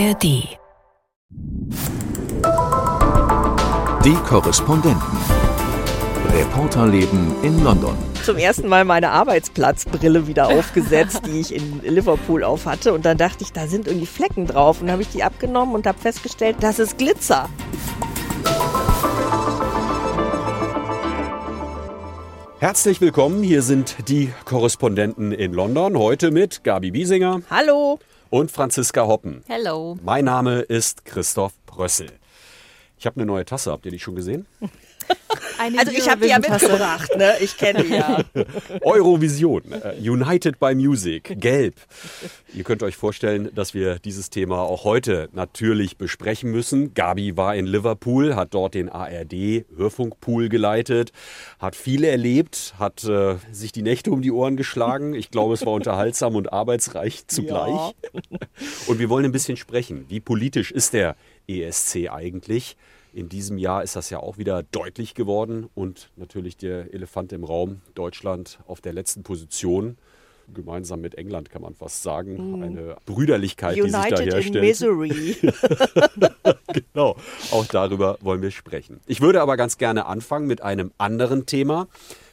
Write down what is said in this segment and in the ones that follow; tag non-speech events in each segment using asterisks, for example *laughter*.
ARD. Die Korrespondenten. Reporterleben in London. Zum ersten Mal meine Arbeitsplatzbrille wieder aufgesetzt, die ich in Liverpool auf hatte. Und dann dachte ich, da sind irgendwie Flecken drauf. Und dann habe ich die abgenommen und habe festgestellt, das ist Glitzer. Herzlich willkommen, hier sind die Korrespondenten in London. Heute mit Gabi Biesinger Hallo. Und Franziska Hoppen. Hello. Mein Name ist Christoph Brössel. Ich habe eine neue Tasse, habt ihr die schon gesehen? *laughs* *laughs* Eine Also ich habe die ja mitgebracht, ne? Ich kenne die ja. *laughs* Eurovision, äh, United by Music, gelb. Ihr könnt euch vorstellen, dass wir dieses Thema auch heute natürlich besprechen müssen. Gabi war in Liverpool, hat dort den ARD Hörfunkpool geleitet, hat viel erlebt, hat äh, sich die Nächte um die Ohren geschlagen. Ich glaube, es war unterhaltsam und arbeitsreich zugleich. Und wir wollen ein bisschen sprechen. Wie politisch ist der ESC eigentlich? In diesem Jahr ist das ja auch wieder deutlich geworden und natürlich der Elefant im Raum, Deutschland auf der letzten Position. Gemeinsam mit England kann man fast sagen. Eine Brüderlichkeit, die sich da United in herstellt. Misery. *laughs* Genau, auch darüber wollen wir sprechen. Ich würde aber ganz gerne anfangen mit einem anderen Thema,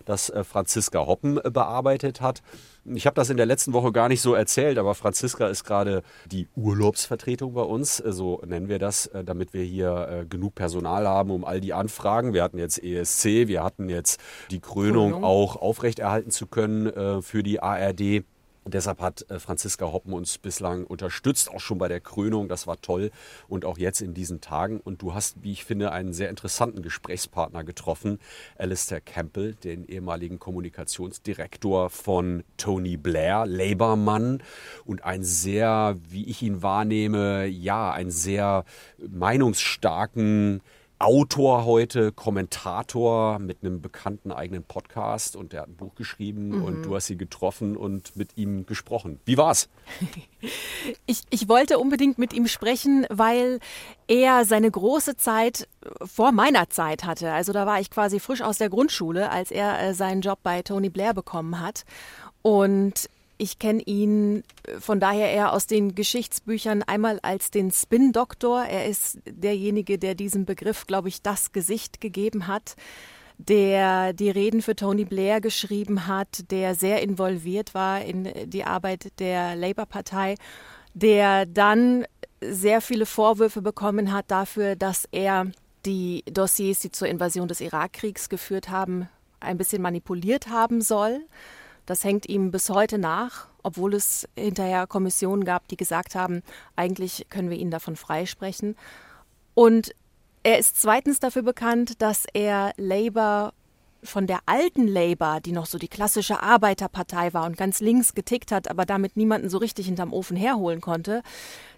das äh, Franziska Hoppen äh, bearbeitet hat. Ich habe das in der letzten Woche gar nicht so erzählt, aber Franziska ist gerade die Urlaubsvertretung bei uns, äh, so nennen wir das, äh, damit wir hier äh, genug Personal haben, um all die Anfragen. Wir hatten jetzt ESC, wir hatten jetzt die Krönung, Krönung. auch aufrechterhalten zu können für die ARD. Und Deshalb hat äh, Franziska Hoppen uns bislang unterstützt, auch schon bei der Krönung. Das war toll. Und auch jetzt in diesen Tagen. Und du hast, wie ich finde, einen sehr interessanten Gesprächspartner getroffen, Alistair Campbell, den ehemaligen Kommunikationsdirektor von Tony Blair, Labour-Mann. Und ein sehr, wie ich ihn wahrnehme, ja, ein sehr meinungsstarken Autor heute, Kommentator mit einem bekannten eigenen Podcast und der hat ein Buch geschrieben und du hast sie getroffen und mit ihm gesprochen. Wie war's? *laughs* Ich, ich wollte unbedingt mit ihm sprechen, weil er seine große Zeit vor meiner Zeit hatte. Also da war ich quasi frisch aus der Grundschule, als er äh, seinen Job bei Tony Blair bekommen hat. Und ich kenne ihn äh, von daher eher aus den Geschichtsbüchern einmal als den Spin-Doktor. Er ist derjenige, der diesem Begriff, glaube ich, das Gesicht gegeben hat der die Reden für Tony Blair geschrieben hat, der sehr involviert war in die Arbeit der Labour-Partei, der dann sehr viele Vorwürfe bekommen hat dafür, dass er die Dossiers, die zur Invasion des Irakkriegs geführt haben, ein bisschen manipuliert haben soll. Das hängt ihm bis heute nach, obwohl es hinterher Kommissionen gab, die gesagt haben, eigentlich können wir ihn davon freisprechen. Und er ist zweitens dafür bekannt, dass er Labour von der alten Labour, die noch so die klassische Arbeiterpartei war und ganz links getickt hat, aber damit niemanden so richtig hinterm Ofen herholen konnte,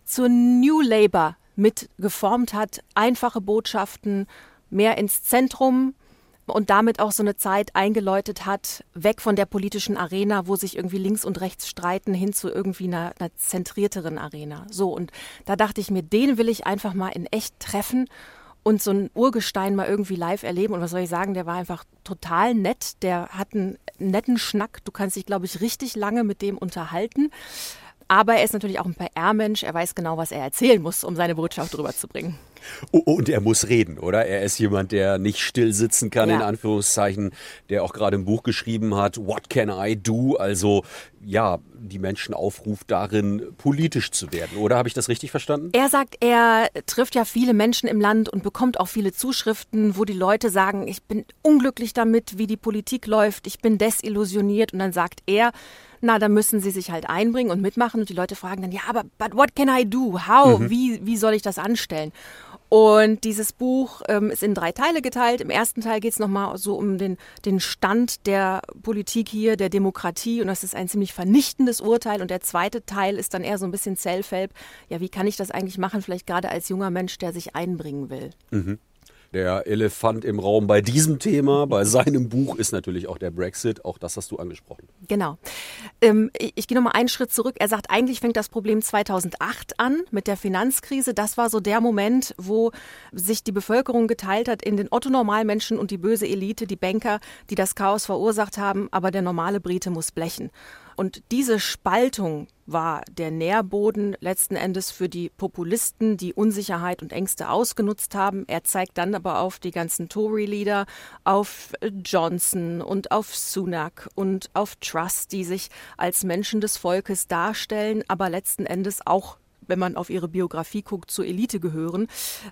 zur New Labour mit geformt hat, einfache Botschaften, mehr ins Zentrum und damit auch so eine Zeit eingeläutet hat, weg von der politischen Arena, wo sich irgendwie links und rechts streiten, hin zu irgendwie einer, einer zentrierteren Arena. So, und da dachte ich mir, den will ich einfach mal in echt treffen und so ein Urgestein mal irgendwie live erleben. Und was soll ich sagen, der war einfach total nett. Der hat einen netten Schnack. Du kannst dich, glaube ich, richtig lange mit dem unterhalten. Aber er ist natürlich auch ein PR-Mensch. Er weiß genau, was er erzählen muss, um seine Botschaft rüberzubringen. Oh, Und er muss reden, oder? Er ist jemand, der nicht still sitzen kann, Ja. in Anführungszeichen, der auch gerade ein Buch geschrieben hat, What Can I Do? Also, ja, die Menschen aufruft darin, politisch zu werden, oder? Habe ich das richtig verstanden? Er sagt, er trifft ja viele Menschen im Land und bekommt auch viele Zuschriften, wo die Leute sagen, ich bin unglücklich damit, wie die Politik läuft, ich bin desillusioniert. Und dann sagt er, na, da müssen sie sich halt einbringen und mitmachen. Und die Leute fragen dann, ja, aber but what can I do? How? Wie, wie soll ich das anstellen? Und dieses Buch ähm, ist in drei Teile geteilt. Im ersten Teil geht es nochmal so um den, den Stand der Politik hier, der Demokratie. Und das ist ein ziemlich vernichtendes Urteil. Und der zweite Teil ist dann eher so ein bisschen Self-Help. Ja, wie kann ich das eigentlich machen? Vielleicht gerade als junger Mensch, der sich einbringen will. Der Elefant im Raum bei diesem Thema, bei seinem Buch, ist natürlich auch der Brexit. Auch das hast du angesprochen. Genau. Ähm, ich ich gehe nochmal einen Schritt zurück. Er sagt, eigentlich fängt das Problem 2008 an mit der Finanzkrise. Das war so der Moment, wo sich die Bevölkerung geteilt hat in den Otto-Normalmenschen und die böse Elite, die Banker, die das Chaos verursacht haben. Aber der normale Brite muss blechen. Und diese Spaltung, war der Nährboden letzten Endes für die Populisten, die Unsicherheit und Ängste ausgenutzt haben. Er zeigt dann aber auf die ganzen Tory-Leader, auf Johnson und auf Sunak und auf Truss, die sich als Menschen des Volkes darstellen, aber letzten Endes auch wenn man auf ihre Biografie guckt, zur Elite gehören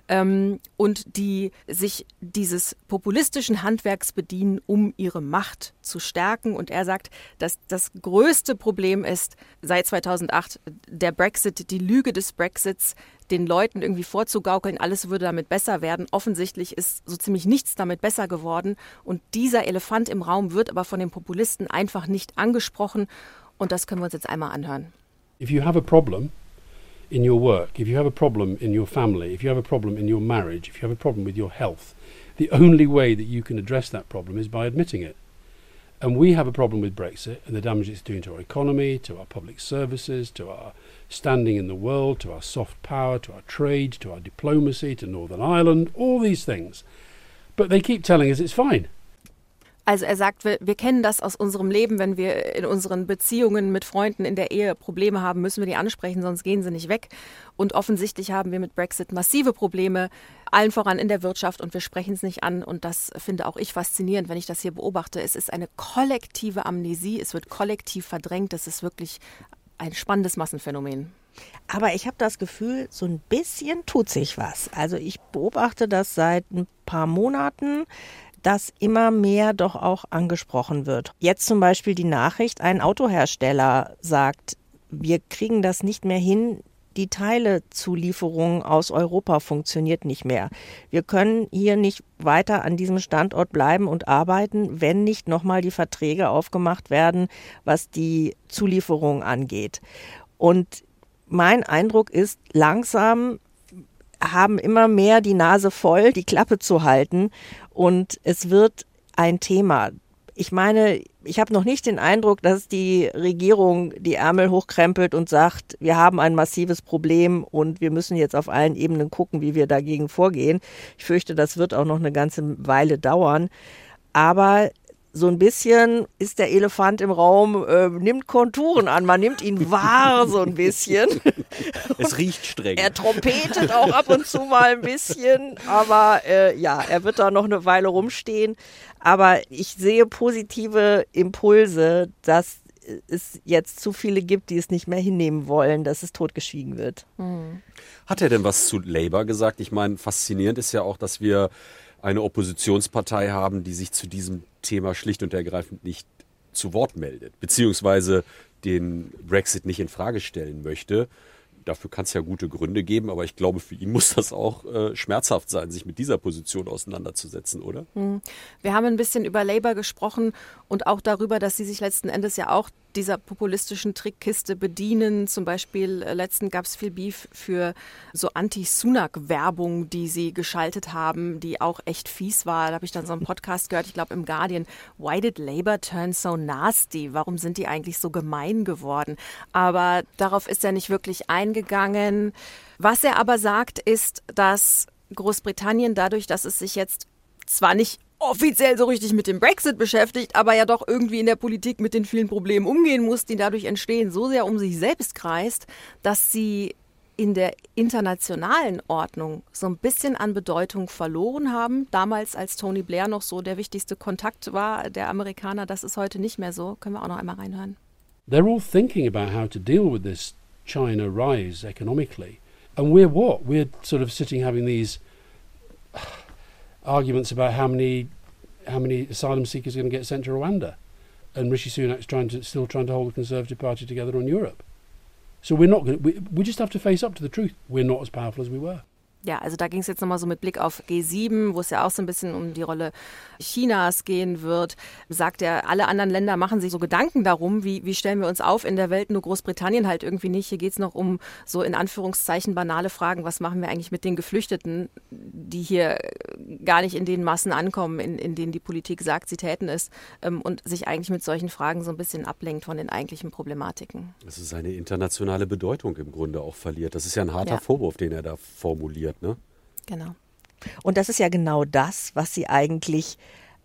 ähm, und die sich dieses populistischen Handwerks bedienen, um ihre Macht zu stärken. Und er sagt, dass das größte Problem ist seit 2008 der Brexit, die Lüge des Brexits, den Leuten irgendwie vorzugaukeln, alles würde damit besser werden. Offensichtlich ist so ziemlich nichts damit besser geworden. Und dieser Elefant im Raum wird aber von den Populisten einfach nicht angesprochen. Und das können wir uns jetzt einmal anhören. If you have a problem, in your work, if you have a problem in your family, if you have a problem in your marriage, if you have a problem with your health, the only way that you can address that problem is by admitting it. And we have a problem with Brexit and the damage it's doing to our economy, to our public services, to our standing in the world, to our soft power, to our trade, to our diplomacy, to Northern Ireland, all these things. But they keep telling us it's fine. Also er sagt, wir, wir, kennen das aus unserem Leben, wenn wir in unseren Beziehungen mit Freunden in der Ehe Probleme haben, müssen wir die ansprechen, sonst gehen sie nicht weg. Und offensichtlich haben wir mit Brexit massive Probleme, allen voran in der Wirtschaft und wir sprechen es nicht an. Und das finde auch ich faszinierend, wenn ich das hier beobachte. Es ist eine kollektive Amnesie, es wird kollektiv verdrängt. Das ist wirklich ein spannendes Massenphänomen. Aber ich habe das Gefühl, so ein bisschen tut sich was. Also ich beobachte das seit ein paar Monaten dass immer mehr doch auch angesprochen wird. Jetzt zum Beispiel die Nachricht, ein Autohersteller sagt, wir kriegen das nicht mehr hin, die Teilezulieferung aus Europa funktioniert nicht mehr. Wir können hier nicht weiter an diesem Standort bleiben und arbeiten, wenn nicht nochmal die Verträge aufgemacht werden, was die Zulieferung angeht. Und mein Eindruck ist, langsam haben immer mehr die Nase voll, die Klappe zu halten und es wird ein Thema. Ich meine, ich habe noch nicht den Eindruck, dass die Regierung die Ärmel hochkrempelt und sagt, wir haben ein massives Problem und wir müssen jetzt auf allen Ebenen gucken, wie wir dagegen vorgehen. Ich fürchte, das wird auch noch eine ganze Weile dauern. Aber so ein bisschen ist der Elefant im Raum, äh, nimmt Konturen an. Man nimmt ihn wahr so ein bisschen. *laughs* Es riecht streng. Er trompetet auch ab und zu mal ein bisschen, aber äh, ja, er wird da noch eine Weile rumstehen. Aber ich sehe positive Impulse, dass es jetzt zu viele gibt, die es nicht mehr hinnehmen wollen, dass es totgeschwiegen wird. Hm. Hat er denn was zu Labour gesagt? Ich meine, faszinierend ist ja auch, dass wir eine Oppositionspartei haben, die sich zu diesem Thema schlicht und ergreifend nicht zu Wort meldet, beziehungsweise den Brexit nicht in Frage stellen möchte. Dafür kann es ja gute Gründe geben, aber ich glaube, für ihn *laughs* muss das auch äh, schmerzhaft sein, sich mit dieser Position auseinanderzusetzen, oder? Hm. Wir haben ein bisschen über Labour gesprochen und auch darüber, dass sie sich letzten Endes ja auch dieser populistischen Trickkiste bedienen. Zum Beispiel äh, letzten gab es viel Beef für so Anti-Sunak-Werbung, die sie geschaltet haben, die auch echt fies war. Da habe ich dann so einen Podcast gehört, ich glaube im Guardian. Why did Labour turn so nasty? Warum sind die eigentlich so gemein geworden? Aber darauf ist er nicht wirklich eingegangen. Was er aber sagt, ist, dass Großbritannien dadurch, dass es sich jetzt zwar nicht offiziell so richtig mit dem Brexit beschäftigt, aber ja doch irgendwie in der Politik mit den vielen Problemen umgehen muss, die dadurch entstehen, so sehr um sich selbst kreist, dass sie in der internationalen Ordnung so ein bisschen an Bedeutung verloren haben. Damals, als Tony Blair noch so der wichtigste Kontakt war, der Amerikaner, das ist heute nicht mehr so. Können wir auch noch einmal reinhören. They're all thinking about how to deal with this China rise economically. And we're what? We're sort of sitting having these arguments about how many how many asylum seekers are going to get sent to Rwanda, and Rishi Sunak's trying to still trying to hold the Conservative Party together on Europe. So we're not going. We, we just have to face up to the truth. We're not as powerful as we were. Ja, also da ging es jetzt nochmal so mit Blick auf G7, wo es ja auch so ein bisschen um die Rolle Chinas gehen wird. Sagt er, alle anderen Länder machen sich so Gedanken darum, wie, wie stellen wir uns auf in der Welt, nur Großbritannien halt irgendwie nicht. Hier geht es noch um so in Anführungszeichen banale Fragen, was machen wir eigentlich mit den Geflüchteten, die hier gar nicht in den Massen ankommen, in, in denen die Politik sagt, sie täten es ähm, und sich eigentlich mit solchen Fragen so ein bisschen ablenkt von den eigentlichen Problematiken. Das ist eine internationale Bedeutung im Grunde auch verliert. Das ist ja ein harter ja. Vorwurf, den er da formuliert. Ne? Genau. Und das ist ja genau das, was sie eigentlich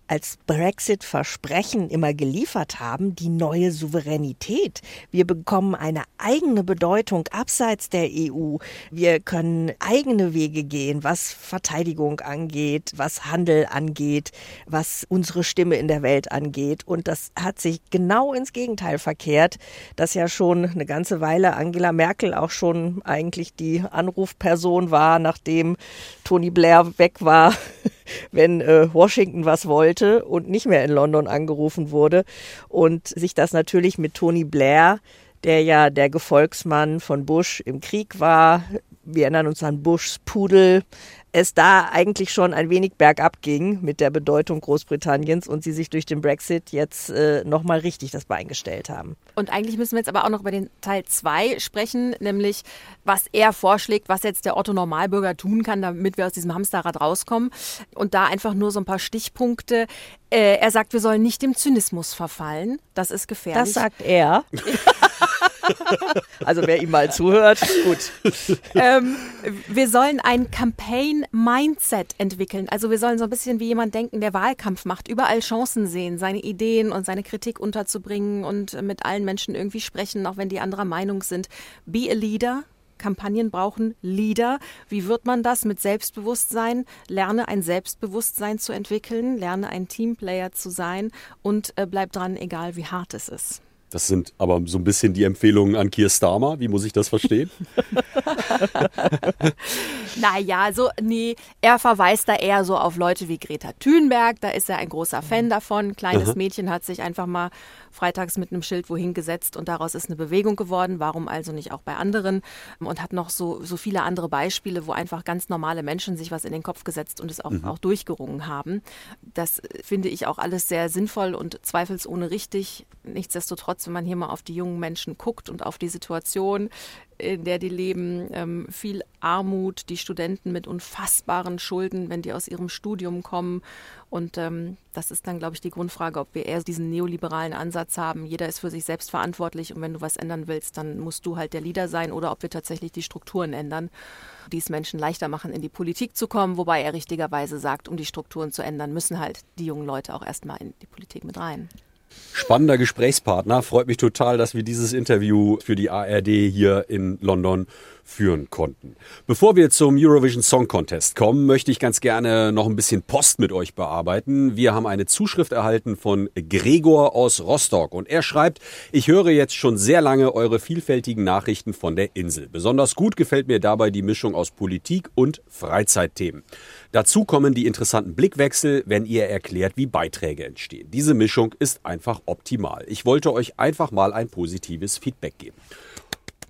als Brexit-Versprechen immer geliefert haben, die neue Souveränität. Wir bekommen eine eigene Bedeutung abseits der EU. Wir können eigene Wege gehen, was Verteidigung angeht, was Handel angeht, was unsere Stimme in der Welt angeht. Und das hat sich genau ins Gegenteil verkehrt, dass ja schon eine ganze Weile Angela Merkel auch schon eigentlich die Anrufperson war, nachdem Tony Blair weg war, wenn äh, Washington was wollte und nicht mehr in London angerufen wurde. Und sich das natürlich mit Tony Blair, der ja der Gefolgsmann von Bush im Krieg war, wir erinnern uns an Bushs Pudel, es da eigentlich schon ein wenig bergab ging mit der Bedeutung Großbritanniens und sie sich durch den Brexit jetzt äh, nochmal richtig das Bein gestellt haben. Und eigentlich müssen wir jetzt aber auch noch über den Teil 2 sprechen, nämlich was er vorschlägt, was jetzt der Otto Normalbürger tun kann, damit wir aus diesem Hamsterrad rauskommen. Und da einfach nur so ein paar Stichpunkte. Äh, er sagt, wir sollen nicht dem Zynismus verfallen. Das ist gefährlich. Das sagt er. *laughs* *laughs* also wer ihm mal zuhört, gut. Ähm, wir sollen ein Campaign-Mindset entwickeln. Also wir sollen so ein bisschen wie jemand denken, der Wahlkampf macht, überall Chancen sehen, seine Ideen und seine Kritik unterzubringen und mit allen Menschen irgendwie sprechen, auch wenn die anderer Meinung sind. Be a leader, Kampagnen brauchen Leader. Wie wird man das mit Selbstbewusstsein? Lerne ein Selbstbewusstsein zu entwickeln, lerne ein Teamplayer zu sein und äh, bleib dran, egal wie hart es ist. Das sind aber so ein bisschen die Empfehlungen an Kier Starmer. Wie muss ich das verstehen? *laughs* naja, so, nee, er verweist da eher so auf Leute wie Greta Thunberg. Da ist er ein großer Fan davon. Kleines Aha. Mädchen hat sich einfach mal freitags mit einem Schild wohin gesetzt und daraus ist eine Bewegung geworden. Warum also nicht auch bei anderen? Und hat noch so, so viele andere Beispiele, wo einfach ganz normale Menschen sich was in den Kopf gesetzt und es auch, mhm. auch durchgerungen haben. Das finde ich auch alles sehr sinnvoll und zweifelsohne richtig. Nichtsdestotrotz, wenn man hier mal auf die jungen Menschen guckt und auf die Situation, in der die leben, ähm, viel Armut, die Studenten mit unfassbaren Schulden, wenn die aus ihrem Studium kommen. Und ähm, das ist dann, glaube ich, die Grundfrage, ob wir eher diesen neoliberalen Ansatz haben. Jeder ist für sich selbst verantwortlich und wenn du was ändern willst, dann musst du halt der Leader sein oder ob wir tatsächlich die Strukturen ändern, die es Menschen leichter machen, in die Politik zu kommen. Wobei er richtigerweise sagt, um die Strukturen zu ändern, müssen halt die jungen Leute auch erstmal in die Politik mit rein. Spannender Gesprächspartner. Freut mich total, dass wir dieses Interview für die ARD hier in London führen konnten. Bevor wir zum Eurovision Song Contest kommen, möchte ich ganz gerne noch ein bisschen Post mit euch bearbeiten. Wir haben eine Zuschrift erhalten von Gregor aus Rostock und er schreibt, ich höre jetzt schon sehr lange eure vielfältigen Nachrichten von der Insel. Besonders gut gefällt mir dabei die Mischung aus Politik und Freizeitthemen. Dazu kommen die interessanten Blickwechsel, wenn ihr erklärt, wie Beiträge entstehen. Diese Mischung ist einfach optimal. Ich wollte euch einfach mal ein positives Feedback geben.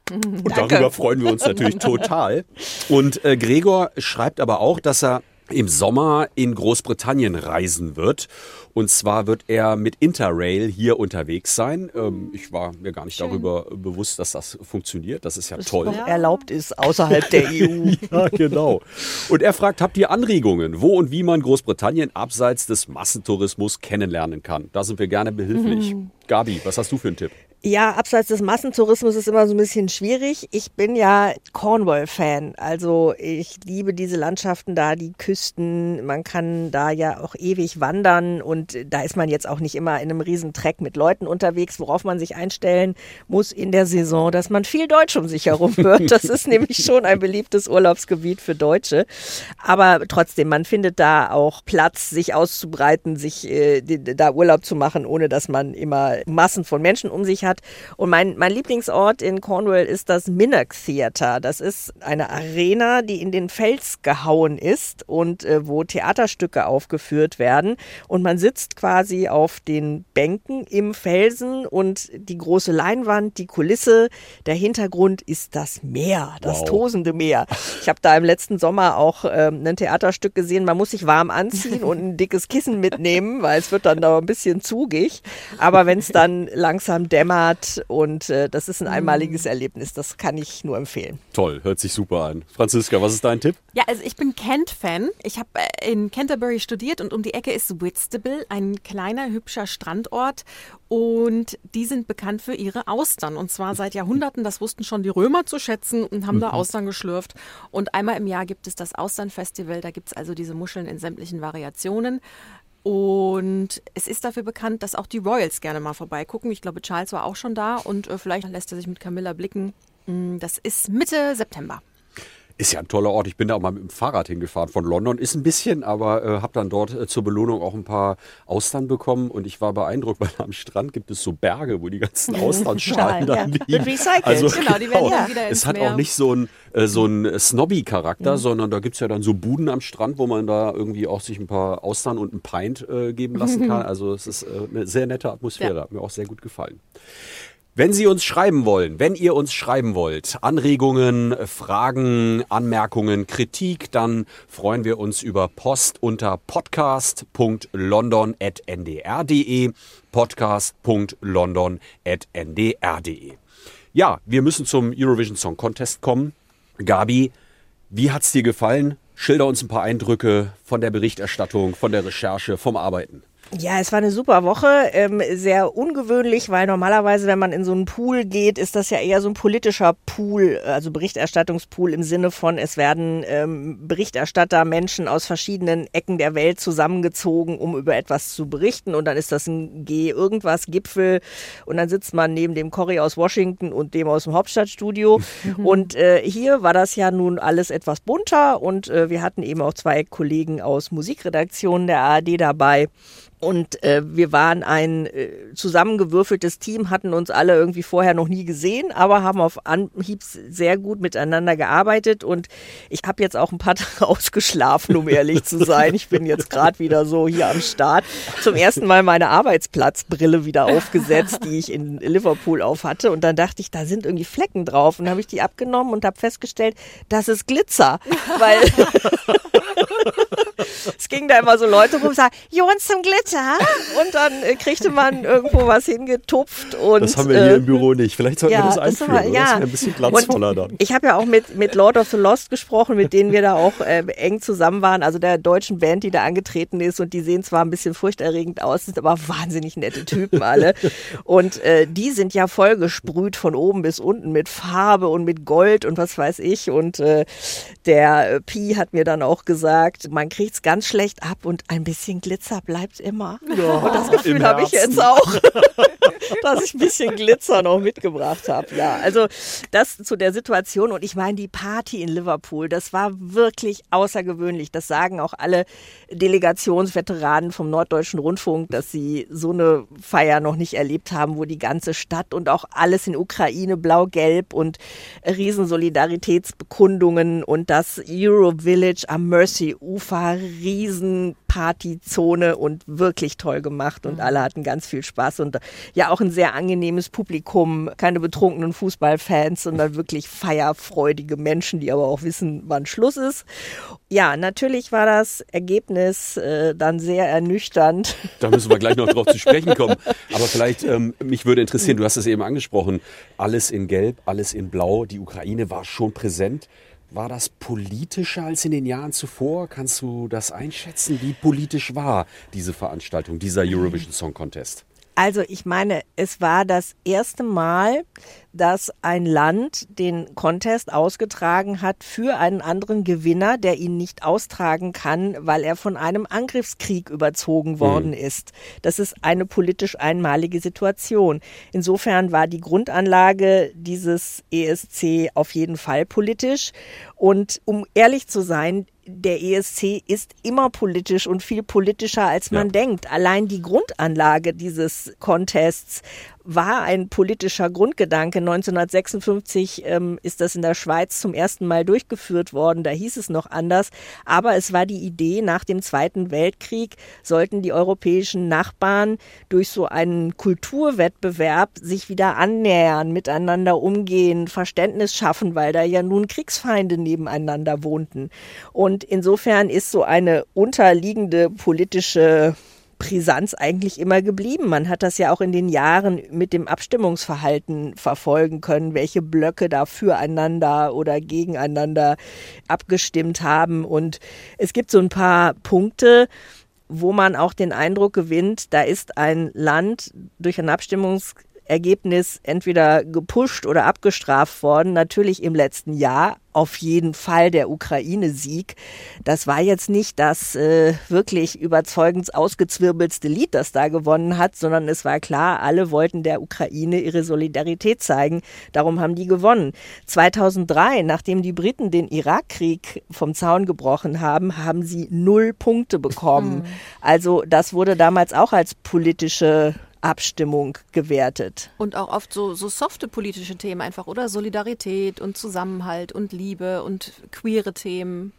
*laughs* Und Danke. darüber freuen wir uns natürlich *laughs* total. Und äh, Gregor schreibt aber auch, dass er im Sommer in Großbritannien reisen wird. Und zwar wird er mit Interrail hier unterwegs sein. Ähm, ich war mir gar nicht Schön. darüber bewusst, dass das funktioniert. Das ist ja das toll. Noch erlaubt ist außerhalb der *laughs* EU. ja, genau. Und er fragt, habt ihr Anregungen, wo und wie man Großbritannien abseits des Massentourismus kennenlernen kann? Da sind wir gerne behilflich. Mhm. Gabi, was hast du für einen Tipp? Ja, abseits des Massentourismus ist immer so ein bisschen schwierig. Ich bin ja Cornwall-Fan. Also ich liebe diese Landschaften da, die Küsten. Man kann da ja auch ewig wandern und da ist man jetzt auch nicht immer in einem riesen Treck mit Leuten unterwegs, worauf man sich einstellen muss in der Saison, dass man viel Deutsch um sich herum hört. Das ist nämlich *laughs* schon ein beliebtes Urlaubsgebiet für Deutsche. Aber trotzdem, man findet da auch Platz, sich auszubreiten, sich äh, da Urlaub zu machen, ohne dass man immer Massen von Menschen um sich hat hat. Und mein, mein Lieblingsort in Cornwall ist das Minnock Theater. Das ist eine Arena, die in den Fels gehauen ist und äh, wo Theaterstücke aufgeführt werden. Und man sitzt quasi auf den Bänken im Felsen und die große Leinwand, die Kulisse, der Hintergrund ist das Meer, das wow. tosende Meer. Ich habe da im letzten Sommer auch ähm, ein Theaterstück gesehen. Man muss sich warm anziehen und ein dickes Kissen mitnehmen, weil es wird dann da ein bisschen zugig. Aber wenn es dann langsam dämmert, Heimat und äh, das ist ein mhm. einmaliges Erlebnis. Das kann ich nur empfehlen. Toll, hört sich super an. Franziska, was ist dein Tipp? Ja, also ich bin Kent-Fan. Ich habe äh, in Canterbury studiert und um die Ecke ist Whitstable, ein kleiner, hübscher Strandort. Und die sind bekannt für ihre Austern. Und zwar seit Jahrhunderten. Das wussten schon die Römer zu schätzen und haben mhm. da Austern geschlürft. Und einmal im Jahr gibt es das Austernfestival. Da gibt es also diese Muscheln in sämtlichen Variationen Und es ist dafür bekannt, dass auch die Royals gerne mal vorbeigucken. Ich glaube, Charles war auch schon da und äh, vielleicht lässt er sich mit Camilla blicken. Mm, Das ist Mitte September. Ist ja ein toller Ort. Ich bin da auch mal mit dem Fahrrad hingefahren von London. Ist ein bisschen, aber äh, habe dann dort äh, zur Belohnung auch ein paar Austern bekommen. Und ich war beeindruckt, *laughs* weil am Strand gibt es so Berge, wo die ganzen *laughs* Austernschalen Ja, dann ja. liegen. Recycelt. Also, Genau, die werden genau. dann wieder ins Es hat Meer. auch nicht so einen äh, so einen Snobby-Charakter, sondern da gibt es ja dann so Buden am Strand, wo man da irgendwie auch sich ein paar Austern und ein Pint äh, geben lassen kann. *laughs* Also es ist äh, eine sehr nette Atmosphäre. Ja. Hat mir auch sehr gut gefallen. Wenn Sie uns schreiben wollen, wenn ihr uns schreiben wollt, Anregungen, Fragen, Anmerkungen, Kritik, dann freuen wir uns über Post unter podcast.london.ndr.de podcast.london.ndr.de Ja, wir müssen zum Eurovision Song Contest kommen. Gabi, wie hat's dir gefallen? Schilder uns ein paar Eindrücke von der Berichterstattung, von der Recherche, vom Arbeiten. Ja, es war eine super Woche, ähm, sehr ungewöhnlich, weil normalerweise, wenn man in so einen Pool geht, ist das ja eher so ein politischer Pool, also Berichterstattungspool im Sinne von, es werden ähm, Berichterstatter, Menschen aus verschiedenen Ecken der Welt zusammengezogen, um über etwas zu berichten. Und dann ist das ein G-Irgendwas-Gipfel und dann sitzt man neben dem Cory aus Washington und dem aus dem Hauptstadtstudio. Und äh, hier war das ja nun alles etwas bunter. Und äh, wir hatten eben auch zwei Kollegen aus Musikredaktionen der ARD dabei. Und äh, wir waren ein äh, zusammengewürfeltes Team, hatten uns alle irgendwie vorher noch nie gesehen, aber haben auf Anhieb sehr gut miteinander gearbeitet. Und ich habe jetzt auch ein paar *laughs* Tage ausgeschlafen, um ehrlich zu sein. Ich bin jetzt gerade wieder so hier am Start. Zum ersten Mal meine Arbeitsplatzbrille wieder aufgesetzt, die ich in Liverpool auf hatte. Und dann dachte ich, da sind irgendwie Flecken drauf. Und habe ich die abgenommen und habe festgestellt, das ist Glitzer. Weil *laughs* es ging da immer so Leute rum und sagen, you want some glitter? Und dann äh, kriegte man irgendwo was hingetupft. Und, Das haben wir hier äh, im Büro nicht. Vielleicht sollten wir das einführen. war- oder? Das wäre ein bisschen glanzvoller dann. Ich habe ja auch mit, mit Lord of the Lost gesprochen, mit denen wir da auch äh, eng zusammen waren, also der deutschen Band, die da angetreten ist. Und die sehen zwar ein bisschen furchterregend aus, sind aber wahnsinnig nette Typen alle. Und äh, die sind ja voll gesprüht von oben bis unten mit Farbe und mit Gold und was weiß ich. Und äh, der Pi hat mir dann auch gesagt, man kriegt's ganz schlecht ab und ein bisschen Glitzer bleibt immer. und das Gefühl habe ich jetzt auch, *laughs* dass ich ein bisschen Glitzer noch mitgebracht habe. Ja, also das zu der Situation. Und ich meine, die Party in Liverpool, das war wirklich außergewöhnlich. Das sagen auch alle Delegationsveteranen vom Norddeutschen Rundfunk, dass sie so eine Feier noch nicht erlebt haben, wo die ganze Stadt und auch alles in Ukraine blau-gelb und Riesensolidaritätsbekundungen und das Euro Village am Mercy-Ufer, Riesenpartyzone und wirklich toll gemacht und alle hatten ganz viel Spaß und ja auch ein sehr angenehmes Publikum, keine betrunkenen Fußballfans, sondern *laughs* wirklich feierfreudige Menschen, die aber auch wissen, wann Schluss ist. Ja, natürlich war das Ergebnis äh, dann sehr ernüchternd. *laughs* Da müssen wir gleich noch drauf zu sprechen kommen. Aber vielleicht, ähm, mich würde interessieren, du hast es eben angesprochen, alles in Gelb, alles in Blau. Die Ukraine war schon präsent. War das politischer als in den Jahren zuvor? Kannst du das einschätzen? Wie politisch war diese Veranstaltung, dieser Eurovision Song Contest? Also ich meine, es war das erste Mal, dass ein Land den Contest ausgetragen hat für einen anderen Gewinner, der ihn nicht austragen kann, weil er von einem Angriffskrieg überzogen worden ist. Das ist eine politisch einmalige Situation. Insofern war die Grundanlage dieses ESC auf jeden Fall politisch. Und um ehrlich zu sein, der ESC ist immer politisch und viel politischer, als man Ja. denkt. Allein die Grundanlage dieses Contests war ein politischer Grundgedanke. 1956 ähm, ist das in der Schweiz zum ersten Mal durchgeführt worden. Da hieß es noch anders. Aber es war die Idee, nach dem Zweiten Weltkrieg sollten die europäischen Nachbarn durch so einen Kulturwettbewerb sich wieder annähern, miteinander umgehen, Verständnis schaffen, weil da ja nun Kriegsfeinde nebeneinander wohnten. Und insofern ist so eine unterliegende politische Brisanz eigentlich immer geblieben. Man hat das ja auch in den Jahren mit dem Abstimmungsverhalten verfolgen können, welche Blöcke da füreinander oder gegeneinander abgestimmt haben. Und es gibt so ein paar Punkte, wo man auch den Eindruck gewinnt, da ist ein Land durch ein Ergebnis entweder gepusht oder abgestraft worden. Natürlich im letzten Jahr auf jeden Fall der Ukraine-Sieg. Das war jetzt nicht das äh, wirklich überzeugend ausgezwirbelste Lied, das da gewonnen hat, sondern es war klar, alle wollten der Ukraine ihre Solidarität zeigen. Darum haben die gewonnen. 2003, nachdem die Briten den Irakkrieg vom Zaun gebrochen haben, haben sie null Punkte bekommen. Mhm. Also das wurde damals auch als politische Abstimmung gewertet. Und auch oft so, so softe politische Themen einfach, oder? Solidarität und Zusammenhalt und Liebe und queere Themen.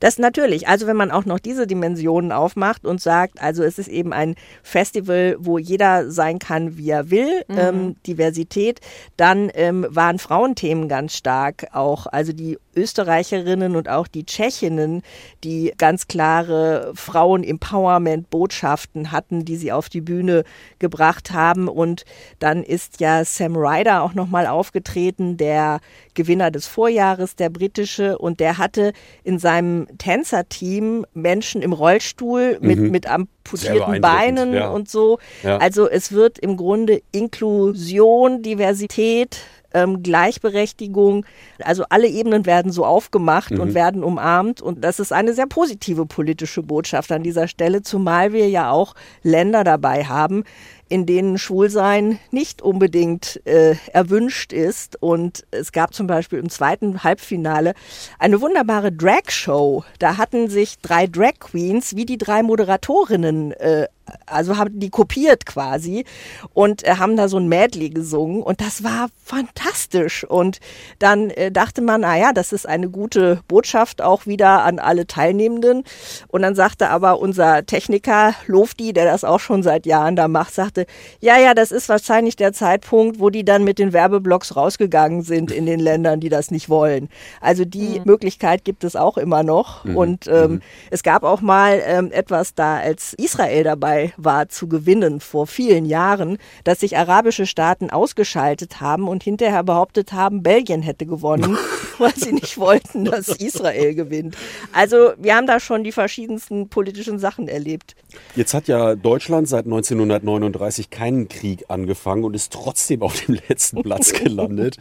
Das natürlich. Also wenn man auch noch diese Dimensionen aufmacht und sagt, also es ist eben ein Festival, wo jeder sein kann, wie er will, mhm. ähm, Diversität, dann ähm, waren Frauenthemen ganz stark auch. Also die Österreicherinnen und auch die Tschechinnen, die ganz klare Frauen-Empowerment-Botschaften hatten, die sie auf die Bühne gebracht haben. Und dann ist ja Sam Ryder auch nochmal aufgetreten, der Gewinner des Vorjahres, der britische, und der hatte in seinem Tänzerteam Menschen im Rollstuhl mit, mhm. mit amputierten Beinen ja. und so. Ja. Also es wird im Grunde Inklusion, Diversität, ähm, Gleichberechtigung. Also alle Ebenen werden so aufgemacht mhm. und werden umarmt. Und das ist eine sehr positive politische Botschaft an dieser Stelle, zumal wir ja auch Länder dabei haben, in denen Schwulsein nicht unbedingt äh, erwünscht ist. Und es gab zum Beispiel im zweiten Halbfinale eine wunderbare Drag-Show. Da hatten sich drei Drag Queens wie die drei Moderatorinnen äh, also haben die kopiert quasi und äh, haben da so ein Medley gesungen und das war fantastisch und dann äh, dachte man, na ja, das ist eine gute Botschaft auch wieder an alle Teilnehmenden und dann sagte aber unser Techniker Lofti, der das auch schon seit Jahren da macht, sagte, ja, ja, das ist wahrscheinlich der Zeitpunkt, wo die dann mit den Werbeblocks rausgegangen sind in den Ländern, die das nicht wollen. Also die mhm. Möglichkeit gibt es auch immer noch mhm. und ähm, mhm. es gab auch mal ähm, etwas da, als Israel dabei war zu gewinnen vor vielen Jahren, dass sich arabische Staaten ausgeschaltet haben und hinterher behauptet haben, Belgien hätte gewonnen, *laughs* weil sie nicht wollten, dass Israel gewinnt. Also wir haben da schon die verschiedensten politischen Sachen erlebt. Jetzt hat ja Deutschland seit 1939 keinen Krieg angefangen und ist trotzdem auf dem letzten Platz *laughs* gelandet.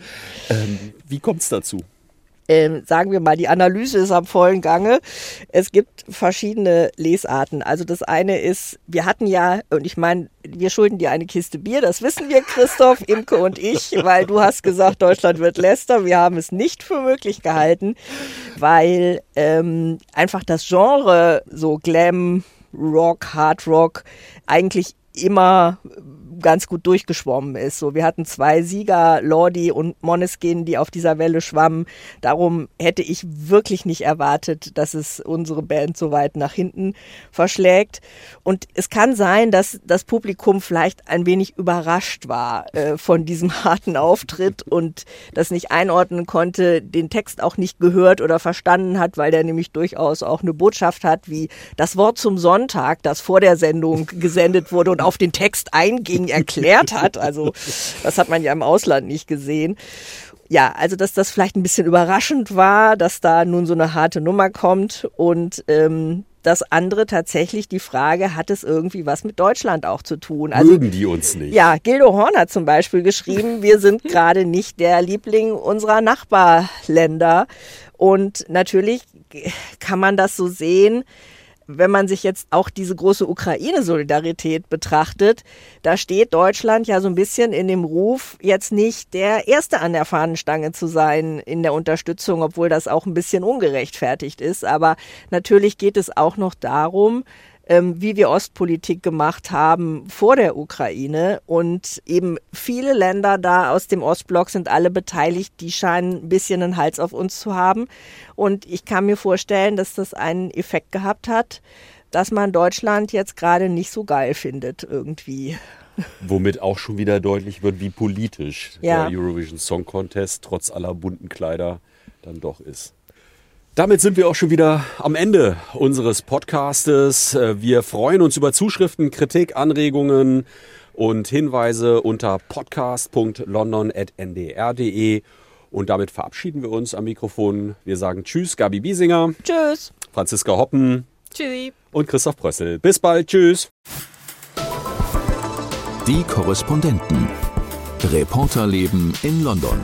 ähm, wie kommt es dazu? äh, sagen wir mal, die Analyse ist am vollen Gange. Es gibt verschiedene Lesarten. Also das eine ist, wir hatten ja, und ich meine, wir schulden dir eine Kiste Bier, das wissen wir, Christoph, Imke und ich, weil du hast gesagt, Deutschland wird Leicester. Wir haben es nicht für möglich gehalten, weil ähm, einfach das Genre so Glam, Rock, Hard Rock eigentlich immer ganz gut durchgeschwommen ist. So, wir hatten zwei Sieger, Lordi und Moneskin, die auf dieser Welle schwammen. Darum hätte ich wirklich nicht erwartet, dass es unsere Band so weit nach hinten verschlägt. Und es kann sein, dass das Publikum vielleicht ein wenig überrascht war äh, von diesem *laughs* harten Auftritt und das nicht einordnen konnte, den Text auch nicht gehört oder verstanden hat, weil der nämlich durchaus auch eine Botschaft hat, wie das Wort zum Sonntag, das vor der Sendung gesendet wurde und auf den Text einging, erklärt hat. Also das hat man ja im Ausland nicht gesehen. Ja, also dass das vielleicht ein bisschen überraschend war, dass da nun so eine harte Nummer kommt und ähm, das andere tatsächlich die Frage, hat es irgendwie was mit Deutschland auch zu tun? Also, Mögen die uns nicht? Ja, Gildo Horn hat zum Beispiel geschrieben, wir sind gerade nicht der Liebling unserer Nachbarländer. Und natürlich kann man das so sehen, wenn man sich jetzt auch diese große Ukraine-Solidarität betrachtet, da steht Deutschland ja so ein bisschen in dem Ruf, jetzt nicht der Erste an der Fahnenstange zu sein in der Unterstützung, obwohl das auch ein bisschen ungerechtfertigt ist. Aber natürlich geht es auch noch darum, ähm, wie wir Ostpolitik gemacht haben vor der Ukraine. Und eben viele Länder da aus dem Ostblock sind alle beteiligt, die scheinen ein bisschen einen Hals auf uns zu haben. Und ich kann mir vorstellen, dass das einen Effekt gehabt hat, dass man Deutschland jetzt gerade nicht so geil findet irgendwie. Womit auch schon wieder deutlich wird, wie politisch ja. der Eurovision Song Contest trotz aller bunten Kleider dann doch ist. Damit sind wir auch schon wieder am Ende unseres Podcastes. Äh, wir freuen uns über Zuschriften, Kritik, Anregungen und Hinweise unter podcast.london.ndr.de. Und damit verabschieden wir uns am Mikrofon. Wir sagen Tschüss, Gabi Biesinger. Tschüss. Franziska Hoppen. Tschüssi. Und Christoph Brössel. Bis bald. Tschüss. Die Korrespondenten. Reporterleben in London.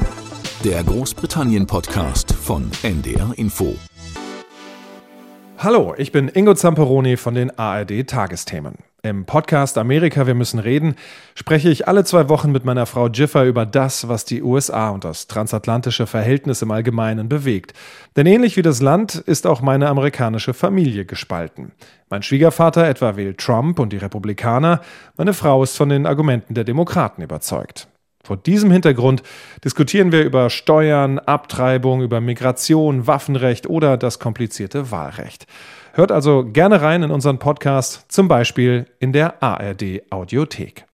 Der Großbritannien-Podcast von NDR Info. Hallo, ich bin Ingo Zamperoni von den ARD Tagesthemen. Im Podcast Amerika, wir müssen reden, spreche ich alle zwei Wochen mit meiner Frau Jiffer über das, was die USA und das transatlantische Verhältnis im Allgemeinen bewegt. Denn ähnlich wie das Land ist auch meine amerikanische Familie gespalten. Mein Schwiegervater etwa wählt Trump und die Republikaner, meine Frau ist von den Argumenten der Demokraten überzeugt. Vor diesem Hintergrund diskutieren wir über Steuern, Abtreibung, über Migration, Waffenrecht oder das komplizierte Wahlrecht. Hört also gerne rein in unseren Podcast, zum Beispiel in der ARD Audiothek.